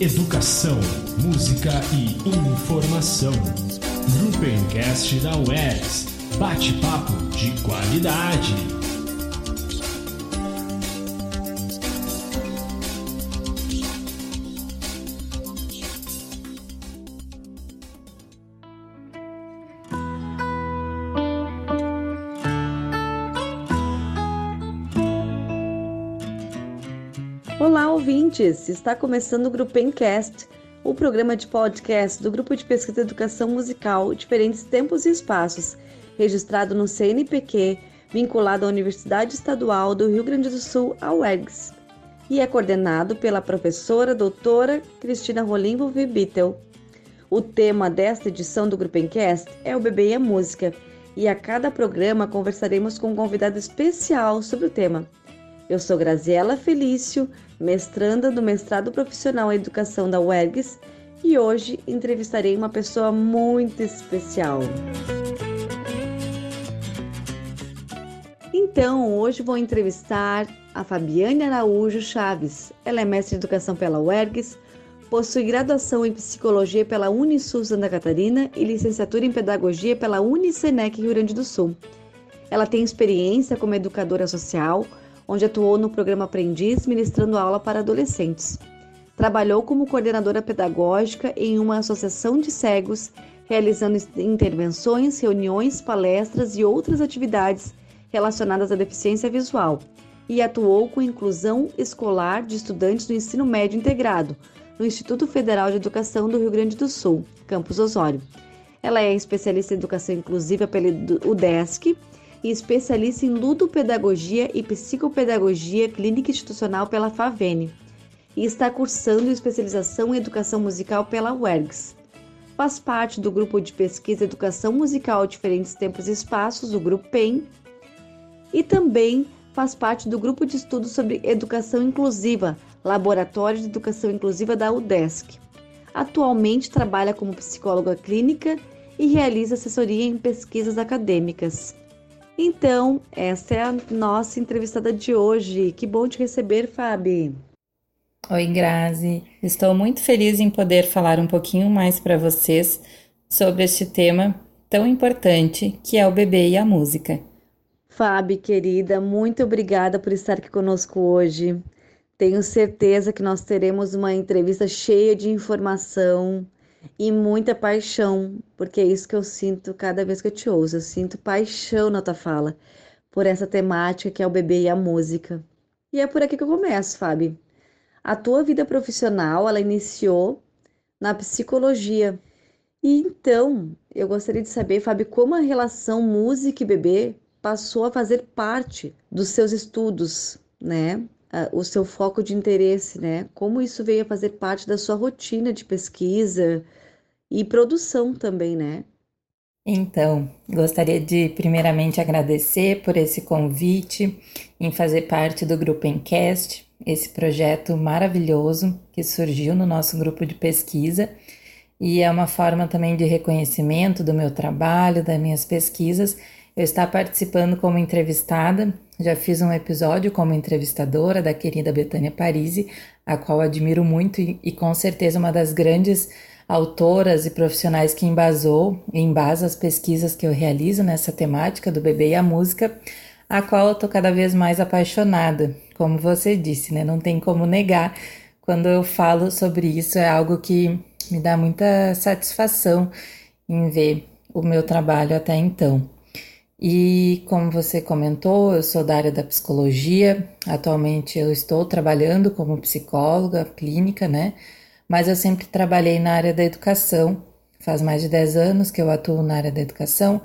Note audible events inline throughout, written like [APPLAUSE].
educação, música e informação. Gruppencast da UERS. Bate-papo de qualidade. Ouvintes! Está começando o Grupencast, o programa de podcast do Grupo de Pesquisa e Educação Musical Diferentes Tempos e Espaços, registrado no CNPq, vinculado à Universidade Estadual do Rio Grande do Sul, a UERGS, e é coordenado pela professora doutora Cristina Rolimbo Vibitel. O tema desta edição do Grupencast é o Bebê e a Música, e a cada programa conversaremos com um convidado especial sobre o tema. Eu sou Graziela Felício, mestranda do mestrado profissional em educação da UERGS, e hoje entrevistarei uma pessoa muito especial. Então, hoje vou entrevistar a Fabiane Araújo Chaves. Ela é mestre em educação pela UERGS, possui graduação em psicologia pela Unisul Santa Catarina e licenciatura em pedagogia pela Unicenec Rio Grande do Sul. Ela tem experiência como educadora social, onde atuou no programa Aprendiz, ministrando aula para adolescentes. Trabalhou como coordenadora pedagógica em uma associação de cegos, realizando intervenções, reuniões, palestras e outras atividades relacionadas à deficiência visual, e atuou com inclusão escolar de estudantes do ensino médio integrado no Instituto Federal de Educação do Rio Grande do Sul, Campus Osório. Ela é especialista em educação inclusiva pela UDESC e especialista em ludopedagogia e psicopedagogia clínica institucional pela FAVENE e está cursando especialização em educação musical pela UERGS. Faz parte do grupo de pesquisa Educação Musical Diferentes Tempos e Espaços, o Grupo PEN, e também faz parte do grupo de estudos sobre educação inclusiva, Laboratório de Educação Inclusiva da UDESC. Atualmente trabalha como psicóloga clínica e realiza assessoria em pesquisas acadêmicas. Então, essa é a nossa entrevistada de hoje. Que bom te receber, Fabi. Oi, Grazi. Estou muito feliz em poder falar um pouquinho mais para vocês sobre este tema tão importante que é o bebê e a música. Fabi, querida, muito obrigada por estar aqui conosco hoje. Tenho certeza que nós teremos uma entrevista cheia de informação, e muita paixão, porque é isso que eu sinto cada vez que eu te ouço. Eu sinto paixão na tua fala por essa temática que é o bebê e a música. E é por aqui que eu começo, Fábio. A tua vida profissional, ela iniciou na psicologia. E então, eu gostaria de saber, Fábio, como a relação música e bebê passou a fazer parte dos seus estudos, né? O seu foco de interesse, né? Como isso veio a fazer parte da sua rotina de pesquisa, e produção também, né? Então, gostaria de primeiramente agradecer por esse convite em fazer parte do Grupo Encast, esse projeto maravilhoso que surgiu no nosso grupo de pesquisa e é uma forma também de reconhecimento do meu trabalho, das minhas pesquisas. Eu estar participando como entrevistada, já fiz um episódio como entrevistadora da querida Betânia Parisi, a qual admiro muito e, e com certeza uma das grandes autoras e profissionais que embasou embasa as pesquisas que eu realizo nessa temática do bebê e a música, a qual eu tô cada vez mais apaixonada. Como você disse, né? Não tem como negar. Quando eu falo sobre isso, é algo que me dá muita satisfação em ver o meu trabalho até então. E como você comentou, eu sou da área da psicologia. Atualmente eu estou trabalhando como psicóloga clínica, né? mas eu sempre trabalhei na área da educação. Faz mais de 10 anos que eu atuo na área da educação.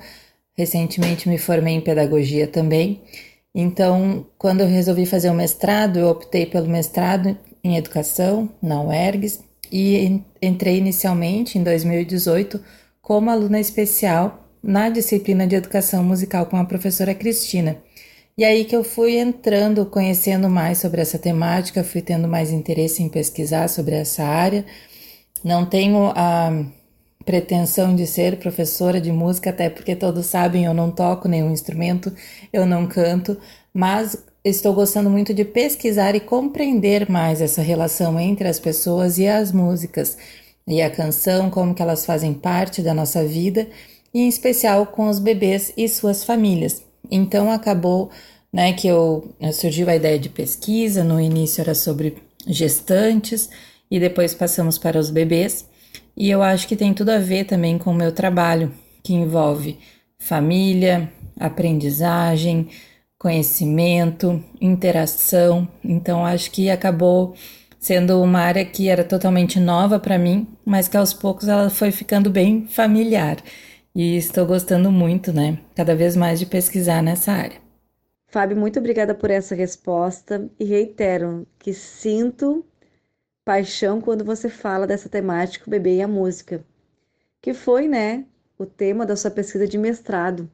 Recentemente me formei em pedagogia também. Então, quando eu resolvi fazer o mestrado, eu optei pelo mestrado em educação na UERGS e entrei inicialmente em 2018 como aluna especial na disciplina de educação musical com a professora Cristina. E aí que eu fui entrando, conhecendo mais sobre essa temática, fui tendo mais interesse em pesquisar sobre essa área. Não tenho a pretensão de ser professora de música, até porque todos sabem, eu não toco nenhum instrumento, eu não canto, mas estou gostando muito de pesquisar e compreender mais essa relação entre as pessoas e as músicas e a canção, como que elas fazem parte da nossa vida, e em especial com os bebês e suas famílias. Então acabou, né, que eu surgiu a ideia de pesquisa, no início era sobre gestantes e depois passamos para os bebês. E eu acho que tem tudo a ver também com o meu trabalho, que envolve família, aprendizagem, conhecimento, interação. Então acho que acabou sendo uma área que era totalmente nova para mim, mas que aos poucos ela foi ficando bem familiar. E estou gostando muito, né? Cada vez mais de pesquisar nessa área. Fábio, muito obrigada por essa resposta e reitero que sinto paixão quando você fala dessa temática, o bebê e a música, que foi, né, o tema da sua pesquisa de mestrado.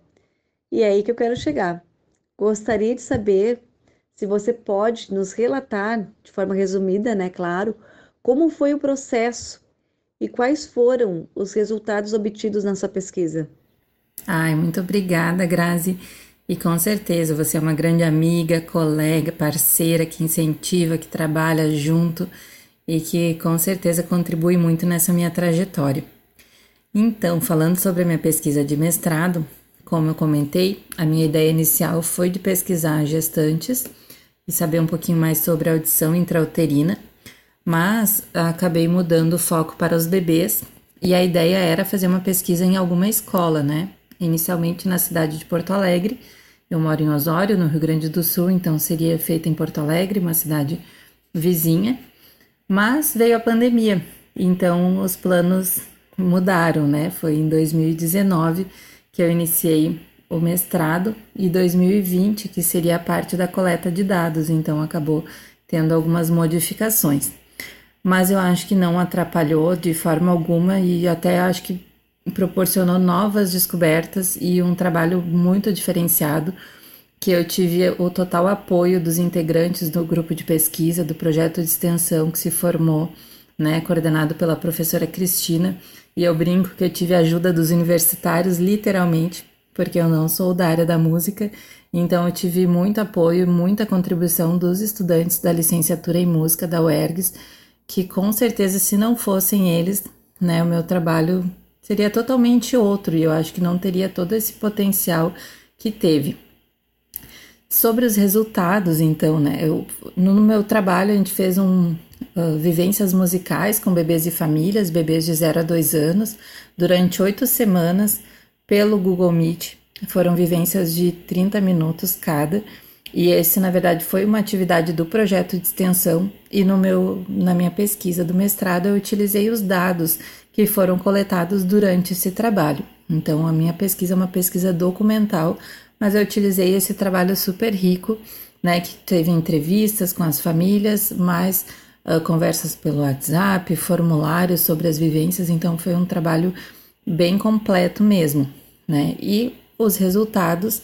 E é aí que eu quero chegar. Gostaria de saber se você pode nos relatar, de forma resumida, né, claro, como foi o processo e quais foram os resultados obtidos na sua pesquisa. Ai, muito obrigada, Grazi. E com certeza você é uma grande amiga, colega, parceira que incentiva, que trabalha junto e que com certeza contribui muito nessa minha trajetória. Então, falando sobre a minha pesquisa de mestrado, como eu comentei, a minha ideia inicial foi de pesquisar gestantes e saber um pouquinho mais sobre a audição intrauterina, mas acabei mudando o foco para os bebês e a ideia era fazer uma pesquisa em alguma escola, né? Inicialmente na cidade de Porto Alegre. Eu moro em Osório, no Rio Grande do Sul, então seria feita em Porto Alegre, uma cidade vizinha. Mas veio a pandemia, então os planos mudaram, né? Foi em 2019 que eu iniciei o mestrado e 2020 que seria a parte da coleta de dados, então acabou tendo algumas modificações. Mas eu acho que não atrapalhou de forma alguma e até acho que proporcionou novas descobertas e um trabalho muito diferenciado que eu tive o total apoio dos integrantes do grupo de pesquisa do projeto de extensão que se formou, né, coordenado pela professora Cristina, e eu brinco que eu tive a ajuda dos universitários, literalmente, porque eu não sou da área da música, então eu tive muito apoio, muita contribuição dos estudantes da licenciatura em música da UERGS, que com certeza se não fossem eles, né, o meu trabalho seria totalmente outro e eu acho que não teria todo esse potencial que teve. Sobre os resultados, então, né? Eu, no meu trabalho, a gente fez um uh, vivências musicais com bebês e famílias, bebês de 0 a 2 anos, durante oito semanas pelo Google Meet. Foram vivências de 30 minutos cada. E esse, na verdade, foi uma atividade do projeto de extensão. E no meu, na minha pesquisa do mestrado, eu utilizei os dados que foram coletados durante esse trabalho. Então, a minha pesquisa é uma pesquisa documental mas eu utilizei esse trabalho super rico, né, que teve entrevistas com as famílias, mais uh, conversas pelo WhatsApp, formulários sobre as vivências, então foi um trabalho bem completo mesmo, né? E os resultados,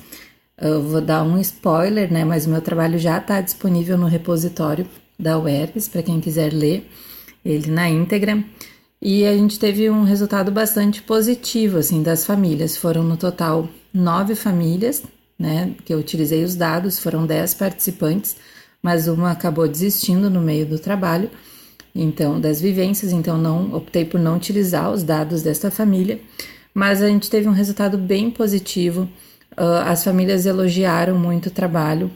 eu vou dar um spoiler, né, mas o meu trabalho já está disponível no repositório da UERGS, para quem quiser ler ele na íntegra. E a gente teve um resultado bastante positivo, assim, das famílias. Foram no total nove famílias, né, que eu utilizei os dados, foram dez participantes, mas uma acabou desistindo no meio do trabalho, então, das vivências, então não optei por não utilizar os dados desta família, mas a gente teve um resultado bem positivo. Uh, as famílias elogiaram muito o trabalho,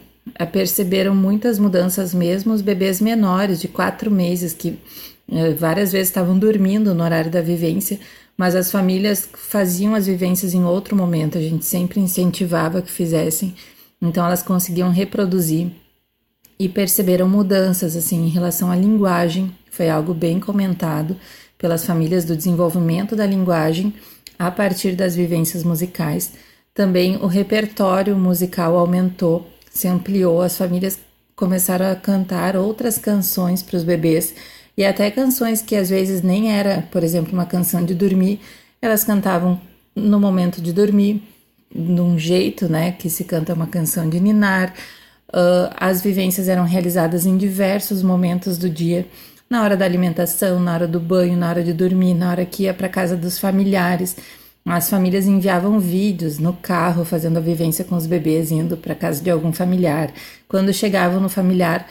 perceberam muitas mudanças mesmo. Os bebês menores de quatro meses que uh, várias vezes estavam dormindo no horário da vivência, mas as famílias faziam as vivências em outro momento, a gente sempre incentivava que fizessem, então elas conseguiam reproduzir e perceberam mudanças assim em relação à linguagem, foi algo bem comentado pelas famílias do desenvolvimento da linguagem a partir das vivências musicais. Também o repertório musical aumentou, se ampliou, as famílias começaram a cantar outras canções para os bebês e até canções que às vezes nem era, por exemplo, uma canção de dormir, elas cantavam no momento de dormir, de um jeito, né, que se canta uma canção de ninar. Uh, as vivências eram realizadas em diversos momentos do dia, na hora da alimentação, na hora do banho, na hora de dormir, na hora que ia para casa dos familiares. As famílias enviavam vídeos no carro fazendo a vivência com os bebês indo para casa de algum familiar. Quando chegavam no familiar,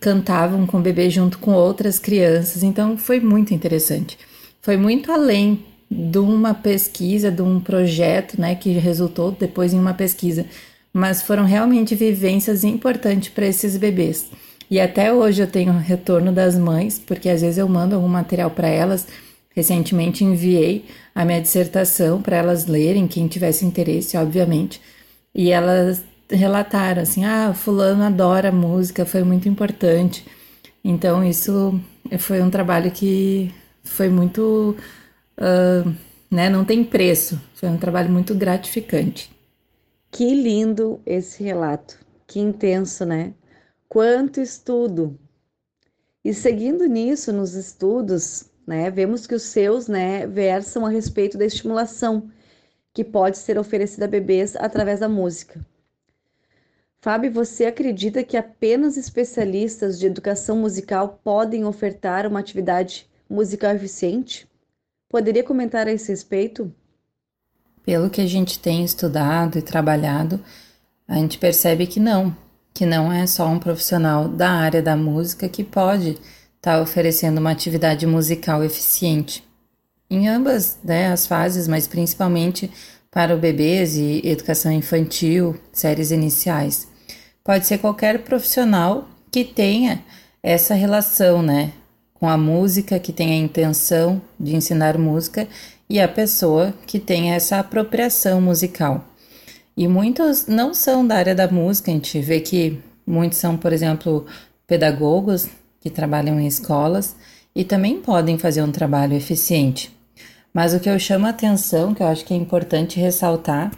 cantavam com o bebê junto com outras crianças. Então foi muito interessante. Foi muito além de uma pesquisa, de um projeto, né, que resultou depois em uma pesquisa, mas foram realmente vivências importantes para esses bebês. E até hoje eu tenho retorno das mães, porque às vezes eu mando algum material para elas. Recentemente enviei a minha dissertação para elas lerem, quem tivesse interesse, obviamente. E elas relataram assim: ah, Fulano adora música, foi muito importante. Então, isso foi um trabalho que foi muito. Uh, né, não tem preço, foi um trabalho muito gratificante. Que lindo esse relato, que intenso, né? Quanto estudo! E seguindo nisso, nos estudos, né, vemos que os seus né, versam a respeito da estimulação que pode ser oferecida a bebês através da música. Fábio, você acredita que apenas especialistas de educação musical podem ofertar uma atividade musical eficiente? Poderia comentar a esse respeito? Pelo que a gente tem estudado e trabalhado, a gente percebe que não, que não é só um profissional da área da música que pode estar tá oferecendo uma atividade musical eficiente. Em ambas né, as fases, mas principalmente para o bebês e educação infantil, séries iniciais. Pode ser qualquer profissional que tenha essa relação, né, com a música, que tenha a intenção de ensinar música e a pessoa que tenha essa apropriação musical. E muitos não são da área da música, a gente vê que muitos são, por exemplo, pedagogos que trabalham em escolas e também podem fazer um trabalho eficiente. Mas o que eu chamo a atenção, que eu acho que é importante ressaltar,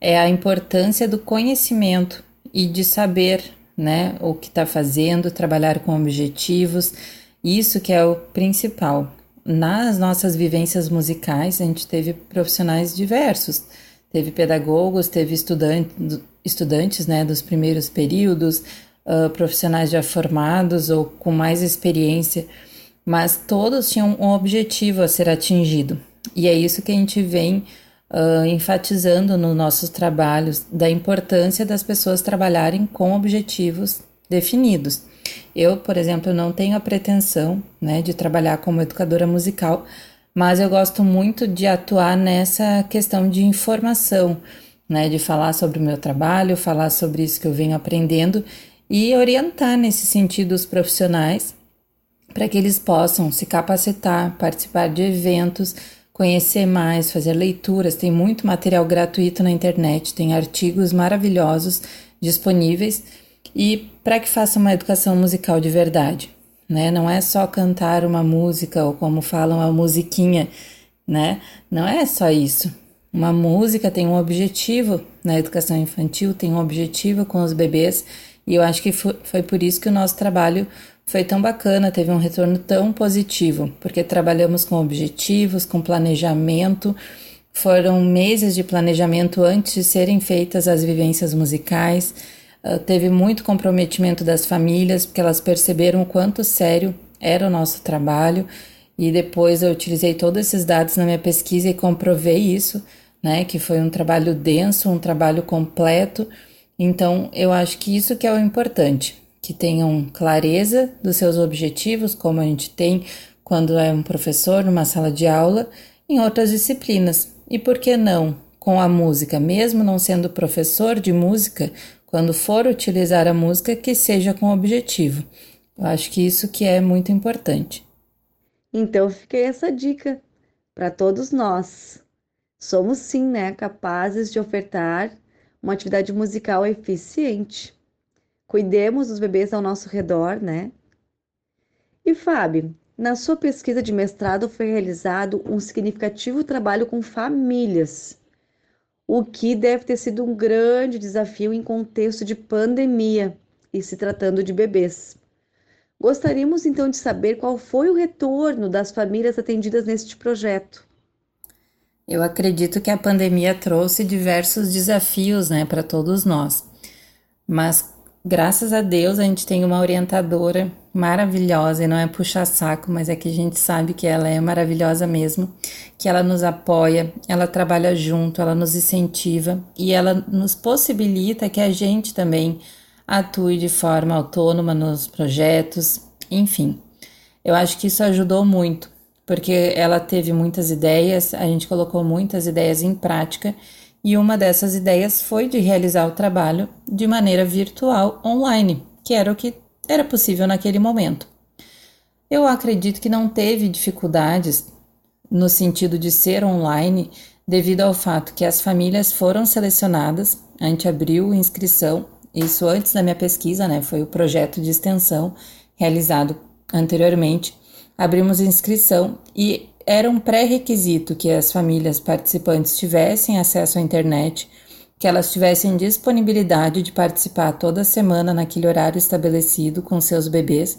é a importância do conhecimento e de saber né, o que está fazendo, trabalhar com objetivos, isso que é o principal. Nas nossas vivências musicais, a gente teve profissionais diversos, teve pedagogos, teve estudante, estudantes né, dos primeiros períodos, uh, profissionais já formados ou com mais experiência, mas todos tinham um objetivo a ser atingido. E é isso que a gente vem uh, enfatizando nos nossos trabalhos, da importância das pessoas trabalharem com objetivos definidos. Eu, por exemplo, não tenho a pretensão né, de trabalhar como educadora musical, mas eu gosto muito de atuar nessa questão de informação, né, de falar sobre o meu trabalho, falar sobre isso que eu venho aprendendo e orientar nesse sentido os profissionais para que eles possam se capacitar, participar de eventos, conhecer mais, fazer leituras. Tem muito material gratuito na internet, tem artigos maravilhosos disponíveis e para que faça uma educação musical de verdade. Né? Não é só cantar uma música ou como falam uma musiquinha, né? Não é só isso. Uma música tem um objetivo na educação infantil, tem um objetivo com os bebês, e eu acho que foi por isso que o nosso trabalho foi tão bacana, teve um retorno tão positivo, porque trabalhamos com objetivos, com planejamento. Foram meses de planejamento antes de serem feitas as vivências musicais. Uh, teve muito comprometimento das famílias, porque elas perceberam o quanto sério era o nosso trabalho. E depois eu utilizei todos esses dados na minha pesquisa e comprovei isso, né? Que foi um trabalho denso, um trabalho completo. Então, eu acho que isso que é o importante que tenham clareza dos seus objetivos, como a gente tem quando é um professor numa sala de aula, em outras disciplinas. E por que não com a música, mesmo não sendo professor de música, quando for utilizar a música, que seja com objetivo. Eu acho que isso que é muito importante. Então fica essa dica para todos nós. Somos sim, né, capazes de ofertar uma atividade musical eficiente cuidemos dos bebês ao nosso redor, né? E Fábio, na sua pesquisa de mestrado foi realizado um significativo trabalho com famílias, o que deve ter sido um grande desafio em contexto de pandemia e se tratando de bebês. Gostaríamos então de saber qual foi o retorno das famílias atendidas neste projeto. Eu acredito que a pandemia trouxe diversos desafios né, para todos nós, mas graças a Deus a gente tem uma orientadora maravilhosa e não é puxar saco, mas é que a gente sabe que ela é maravilhosa mesmo, que ela nos apoia, ela trabalha junto, ela nos incentiva e ela nos possibilita que a gente também atue de forma autônoma nos projetos, enfim. Eu acho que isso ajudou muito, porque ela teve muitas ideias, a gente colocou muitas ideias em prática e uma dessas ideias foi de realizar o trabalho de maneira virtual online, que era o que era possível naquele momento. Eu acredito que não teve dificuldades no sentido de ser online, devido ao fato que as famílias foram selecionadas, a gente abriu inscrição, isso antes da minha pesquisa, né? Foi o projeto de extensão realizado anteriormente. Abrimos inscrição e era um pré-requisito que as famílias participantes tivessem acesso à internet, que elas tivessem disponibilidade de participar toda semana naquele horário estabelecido com seus bebês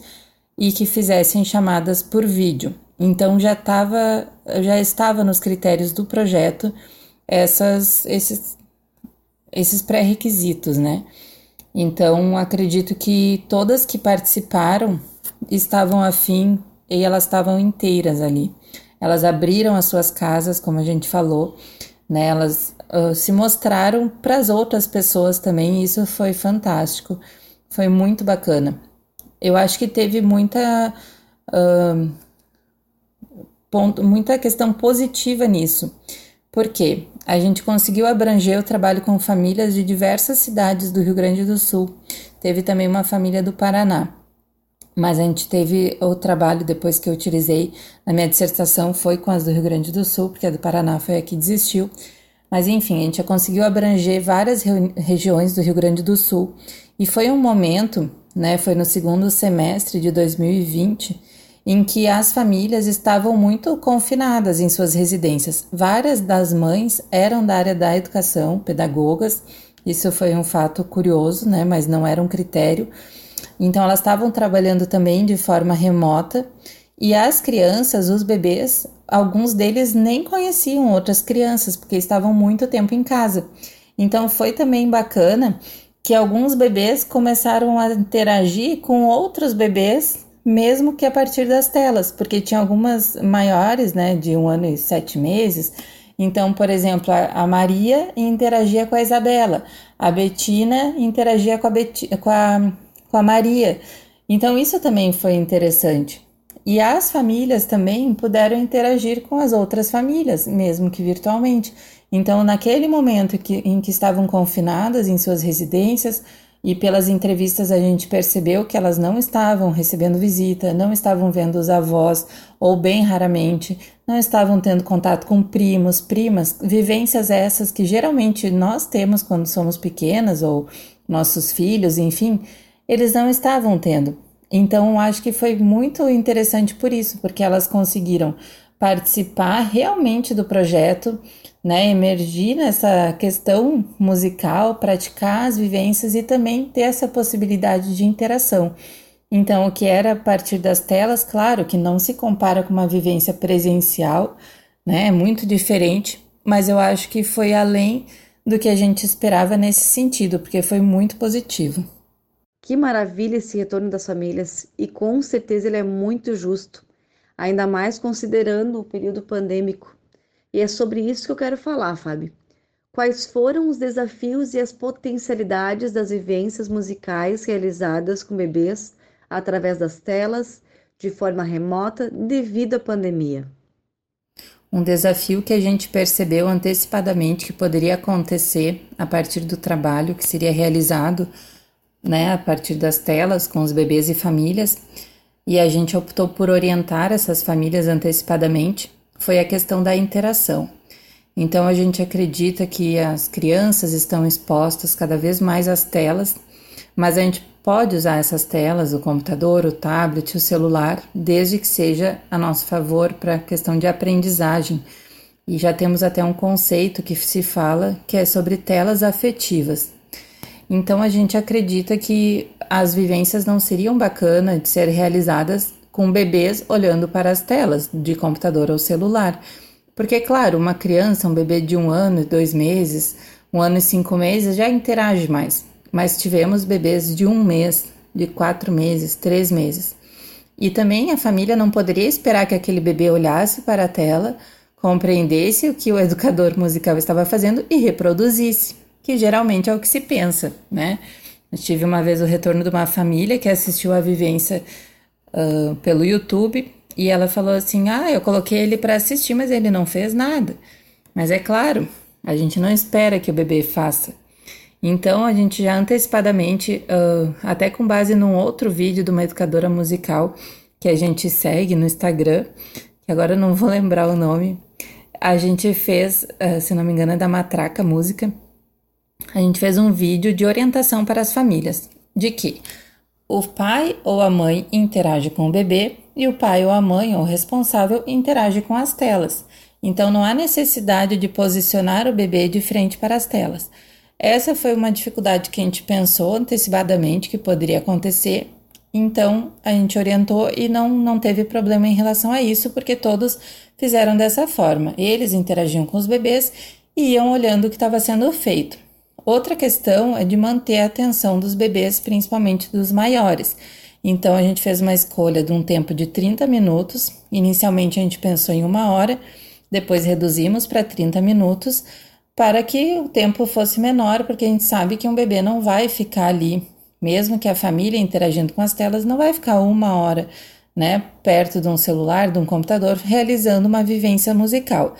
e que fizessem chamadas por vídeo. Então já estava já estava nos critérios do projeto essas esses esses pré-requisitos, né? Então acredito que todas que participaram estavam afim e elas estavam inteiras ali. Elas abriram as suas casas, como a gente falou, né? Elas uh, se mostraram para as outras pessoas também, isso foi fantástico, foi muito bacana. Eu acho que teve muita uh, ponto, muita questão positiva nisso. porque A gente conseguiu abranger o trabalho com famílias de diversas cidades do Rio Grande do Sul. Teve também uma família do Paraná mas a gente teve o trabalho depois que eu utilizei na minha dissertação foi com as do Rio Grande do Sul, porque a do Paraná foi a que desistiu. Mas enfim, a gente já conseguiu abranger várias regiões do Rio Grande do Sul e foi um momento, né, foi no segundo semestre de 2020, em que as famílias estavam muito confinadas em suas residências. Várias das mães eram da área da educação, pedagogas. Isso foi um fato curioso, né, mas não era um critério então elas estavam trabalhando também de forma remota e as crianças, os bebês, alguns deles nem conheciam outras crianças porque estavam muito tempo em casa. Então foi também bacana que alguns bebês começaram a interagir com outros bebês, mesmo que a partir das telas, porque tinha algumas maiores, né, de um ano e sete meses. Então, por exemplo, a, Maria interagia com a Isabela, a Betina interagia com a, Beti, com a com a Maria. Então, isso também foi interessante. E as famílias também puderam interagir com as outras famílias, mesmo que virtualmente. Então, naquele momento que, em que estavam confinadas em suas residências, e pelas entrevistas a gente percebeu que elas não estavam recebendo visita, não estavam vendo os avós, ou bem raramente, não estavam tendo contato com primos, primas, vivências essas que geralmente nós temos quando somos pequenas, ou nossos filhos, enfim, eles não estavam tendo. Então, acho que foi muito interessante por isso, porque elas conseguiram participar realmente do projeto, né, emergir nessa questão musical, praticar as vivências e também ter essa possibilidade de interação. Então, o que era a partir das telas, claro que não se compara com uma vivência presencial, né, é muito diferente, mas eu acho que foi além do que a gente esperava nesse sentido, porque foi muito positivo. Que maravilha esse retorno das famílias e com certeza ele é muito justo, ainda mais considerando o período pandêmico. E é sobre isso que eu quero falar, Fábio. Quais foram os desafios e as potencialidades das vivências musicais realizadas com bebês através das telas, de forma remota, devido à pandemia? Um desafio que a gente percebeu antecipadamente que poderia acontecer a partir do trabalho que seria realizado né, a partir das telas com os bebês e famílias, e a gente optou por orientar essas famílias antecipadamente, foi a questão da interação. Então a gente acredita que as crianças estão expostas cada vez mais às telas, mas a gente pode usar essas telas, o computador, o tablet, o celular, desde que seja a nosso favor para a questão de aprendizagem. E já temos até um conceito que se fala que é sobre telas afetivas. Então a gente acredita que as vivências não seriam bacanas de ser realizadas com bebês olhando para as telas de computador ou celular. Porque, claro, uma criança, um bebê de um ano e dois meses, um ano e cinco meses, já interage mais. mas tivemos bebês de um mês, de quatro meses, três meses. E também a família não poderia esperar que aquele bebê olhasse para a tela, compreendesse o que o educador musical estava fazendo e reproduzisse, que geralmente é o que se pensa, né? Eu tive uma vez o retorno de uma família que assistiu a vivência uh, pelo YouTube e ela falou assim: Ah, eu coloquei ele para assistir, mas ele não fez nada. Mas é claro, a gente não espera que o bebê faça. Então a gente já antecipadamente, uh, até com base num outro vídeo de uma educadora musical que a gente segue no Instagram, que agora eu não vou [LAUGHS] lembrar o nome, a gente fez, uh, se não me engano, é da Matraca Música, a gente fez um vídeo de orientação para as famílias, de que o pai ou a mãe interage com o bebê e o pai ou a mãe ou responsável interage com as telas. Então não há necessidade de posicionar o bebê de frente para as telas. Essa foi uma dificuldade que a gente pensou antecipadamente que poderia acontecer, então a gente orientou e não, não teve problema em relação a isso, porque todos fizeram dessa forma. Eles interagiam com os bebês e iam olhando o que estava sendo feito. Outra questão é de manter a atenção dos bebês, principalmente dos maiores. Então a gente fez uma escolha de um tempo de 30 minutos. Inicialmente a gente pensou em uma hora, depois reduzimos para 30 minutos para que o tempo fosse menor, porque a gente sabe que um bebê não vai ficar ali, mesmo que a família interagindo com as telas, não vai ficar uma hora, né, perto de um celular, de um computador, realizando uma vivência musical.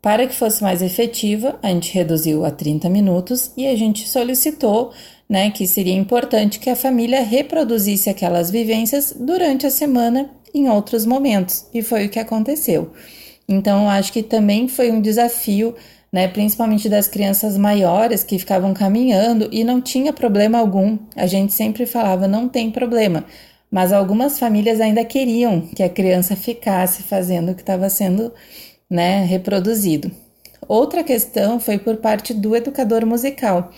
Para que fosse mais efetiva, a gente reduziu a 30 minutos e a gente solicitou né, que seria importante que a família reproduzisse aquelas vivências durante a semana em outros momentos, e foi o que aconteceu. Então, acho que também foi um desafio né, principalmente das crianças maiores que ficavam caminhando e não tinha problema algum. A gente sempre falava, não tem problema. Mas algumas famílias ainda queriam que a criança ficasse fazendo o que estava sendo né, reproduzido. Outra questão foi por parte do educador musical,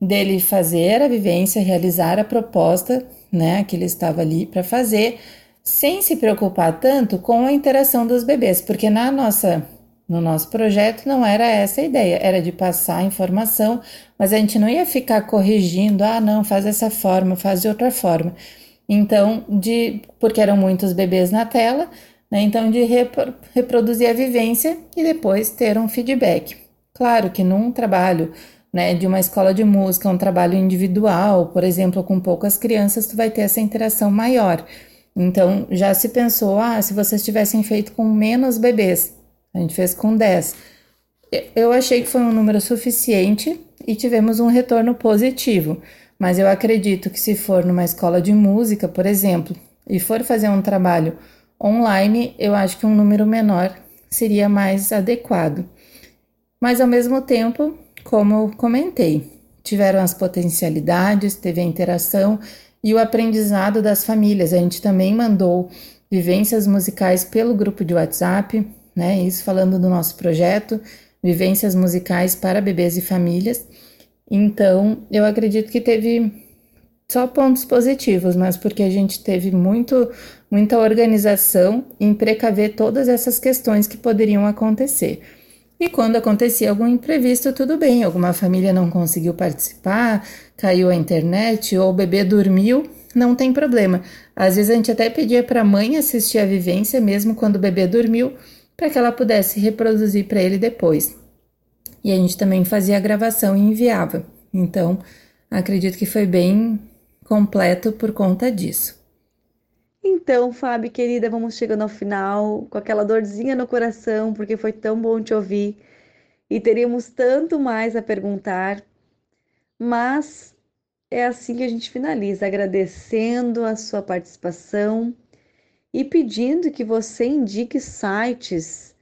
dele fazer a vivência, realizar a proposta né, que ele estava ali para fazer, sem se preocupar tanto com a interação dos bebês, porque na nossa no nosso projeto não era essa a ideia, era de passar informação, mas a gente não ia ficar corrigindo, ah, não, faz dessa forma, faz de outra forma. Então, de porque eram muitos bebês na tela, né, então de reproduzir a vivência e depois ter um feedback. Claro que num trabalho né, de uma escola de música, um trabalho individual, por exemplo, com poucas crianças, tu vai ter essa interação maior. Então, já se pensou, ah, se vocês tivessem feito com menos bebês, a gente fez com 10. Eu achei que foi um número suficiente e tivemos um retorno positivo, mas eu acredito que se for numa escola de música, por exemplo, e for fazer um trabalho online, eu acho que um número menor seria mais adequado. Mas ao mesmo tempo, como comentei, tiveram as potencialidades, teve a interação e o aprendizado das famílias. A gente também mandou vivências musicais pelo grupo de WhatsApp, né? Isso falando do nosso projeto Vivências Musicais para Bebês e Famílias. Então, eu acredito que teve só pontos positivos, mas porque a gente teve muito, muita organização em precaver todas essas questões que poderiam acontecer. E quando acontecia algum imprevisto, tudo bem, alguma família não conseguiu participar, caiu a internet ou o bebê dormiu, não tem problema. Às vezes a gente até pedia para a mãe assistir a vivência, mesmo quando o bebê dormiu, para que ela pudesse reproduzir para ele depois. E a gente também fazia a gravação e enviava. Então, acredito que foi bem completo por conta disso. Então, Fábio, querida, vamos chegando ao final com aquela dorzinha no coração, porque foi tão bom te ouvir. E teríamos tanto mais a perguntar, mas é assim que a gente finaliza, agradecendo a sua participação e pedindo que você indique sites,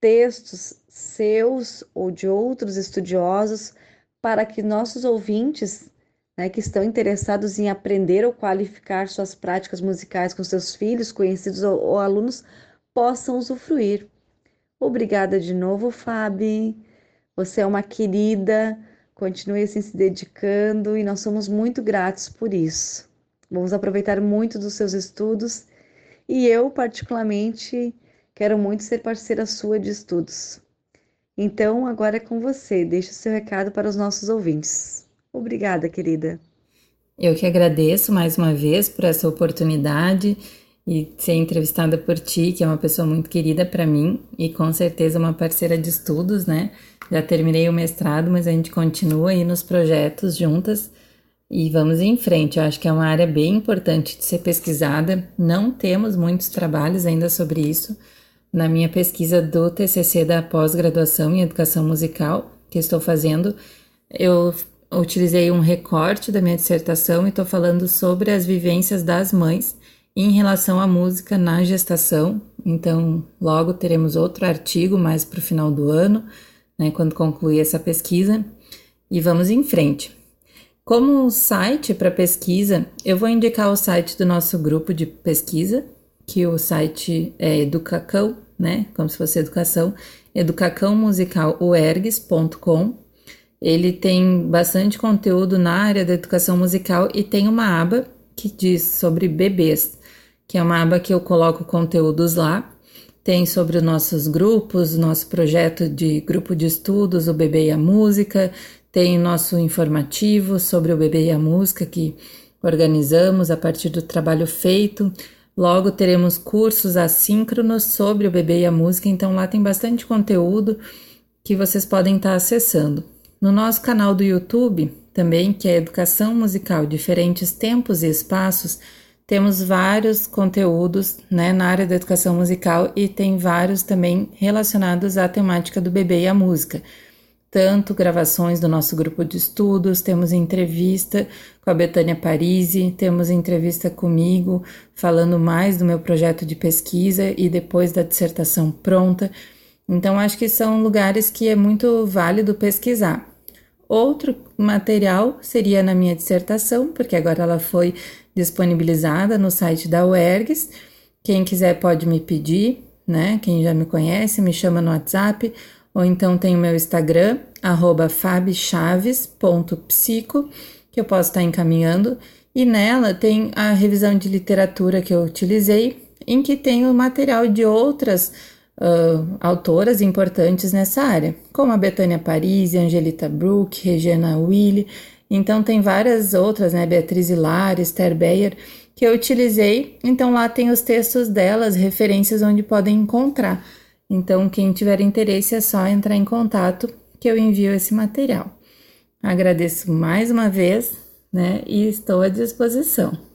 textos seus ou de outros estudiosos para que nossos ouvintes né, que estão interessados em aprender ou qualificar suas práticas musicais com seus filhos, conhecidos ou, ou alunos possam usufruir. Obrigada de novo, Fábio. Você é uma querida, continue assim se dedicando e nós somos muito gratos por isso. Vamos aproveitar muito dos seus estudos e eu, particularmente, quero muito ser parceira sua de estudos. Então, agora é com você. Deixe o seu recado para os nossos ouvintes. Obrigada, querida. Eu que agradeço mais uma vez por essa oportunidade e ser entrevistada por ti, que é uma pessoa muito querida para mim e com certeza uma parceira de estudos, né? Já terminei o mestrado, mas a gente continua aí nos projetos juntas e vamos em frente. Eu acho que é uma área bem importante de ser pesquisada. Não temos muitos trabalhos ainda sobre isso. Na minha pesquisa do TCC da pós-graduação em educação musical, que estou fazendo, eu utilizei um recorte da minha dissertação e estou falando sobre as vivências das mães em relação à música na gestação. Então, logo teremos outro artigo mais para o final do ano, né, quando concluir essa pesquisa, e vamos em frente. Como site para pesquisa, eu vou indicar o site do nosso grupo de pesquisa, que o site é Educacão, né? Como se fosse educação, educacãomusicaloergs.com. Ele tem bastante conteúdo na área da educação musical e tem uma aba que diz sobre bebês, que é uma aba que eu coloco conteúdos lá. Tem sobre os nossos grupos, nosso projeto de grupo de estudos, o Bebê e a Música, tem nosso informativo sobre o Bebê e a Música que organizamos a partir do trabalho feito. Logo teremos cursos assíncronos sobre o bebê e a música, então lá tem bastante conteúdo que vocês podem estar acessando. No nosso canal do YouTube, também, que é Educação Musical Diferentes Tempos e Espaços, temos vários conteúdos né, na área da educação musical e tem vários também relacionados à temática do bebê e a música. Tanto gravações do nosso grupo de estudos, temos entrevista com a Betânia Parisi, temos entrevista comigo falando mais do meu projeto de pesquisa e depois da dissertação pronta. Então, acho que são lugares que é muito válido pesquisar. Outro material seria na minha dissertação, porque agora ela foi disponibilizada no site da UERGS. Quem quiser pode me pedir, né? Quem já me conhece, me chama no WhatsApp, ou então tem o meu Instagram, fabchaves.psico, que eu posso estar encaminhando, e nela tem a revisão de literatura que eu utilizei, em que tem o material de outras uh, autoras importantes nessa área, como a Betânia Parisi, Angelita Brook, Regina Willi. Então, tem várias outras, né? Beatriz Hilar, Esther Beyer, que eu utilizei. Então, lá tem os textos delas, referências onde podem encontrar. Então, quem tiver interesse é só entrar em contato que eu envio esse material. Agradeço mais uma vez, né? E estou à disposição.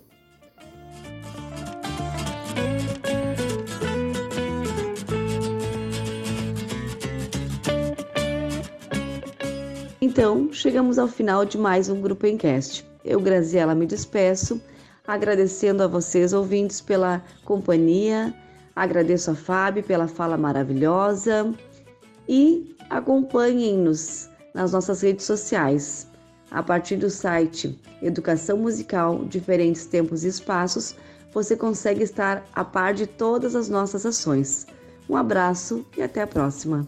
Então, chegamos ao final de mais um Grupo Encast. Eu, Graziela, me despeço, agradecendo a vocês, ouvintes, pela companhia, agradeço a Fábio pela fala maravilhosa e acompanhem-nos nas nossas redes sociais. A partir do site Educação Musical Diferentes Tempos e Espaços, você consegue estar a par de todas as nossas ações. Um abraço e até a próxima!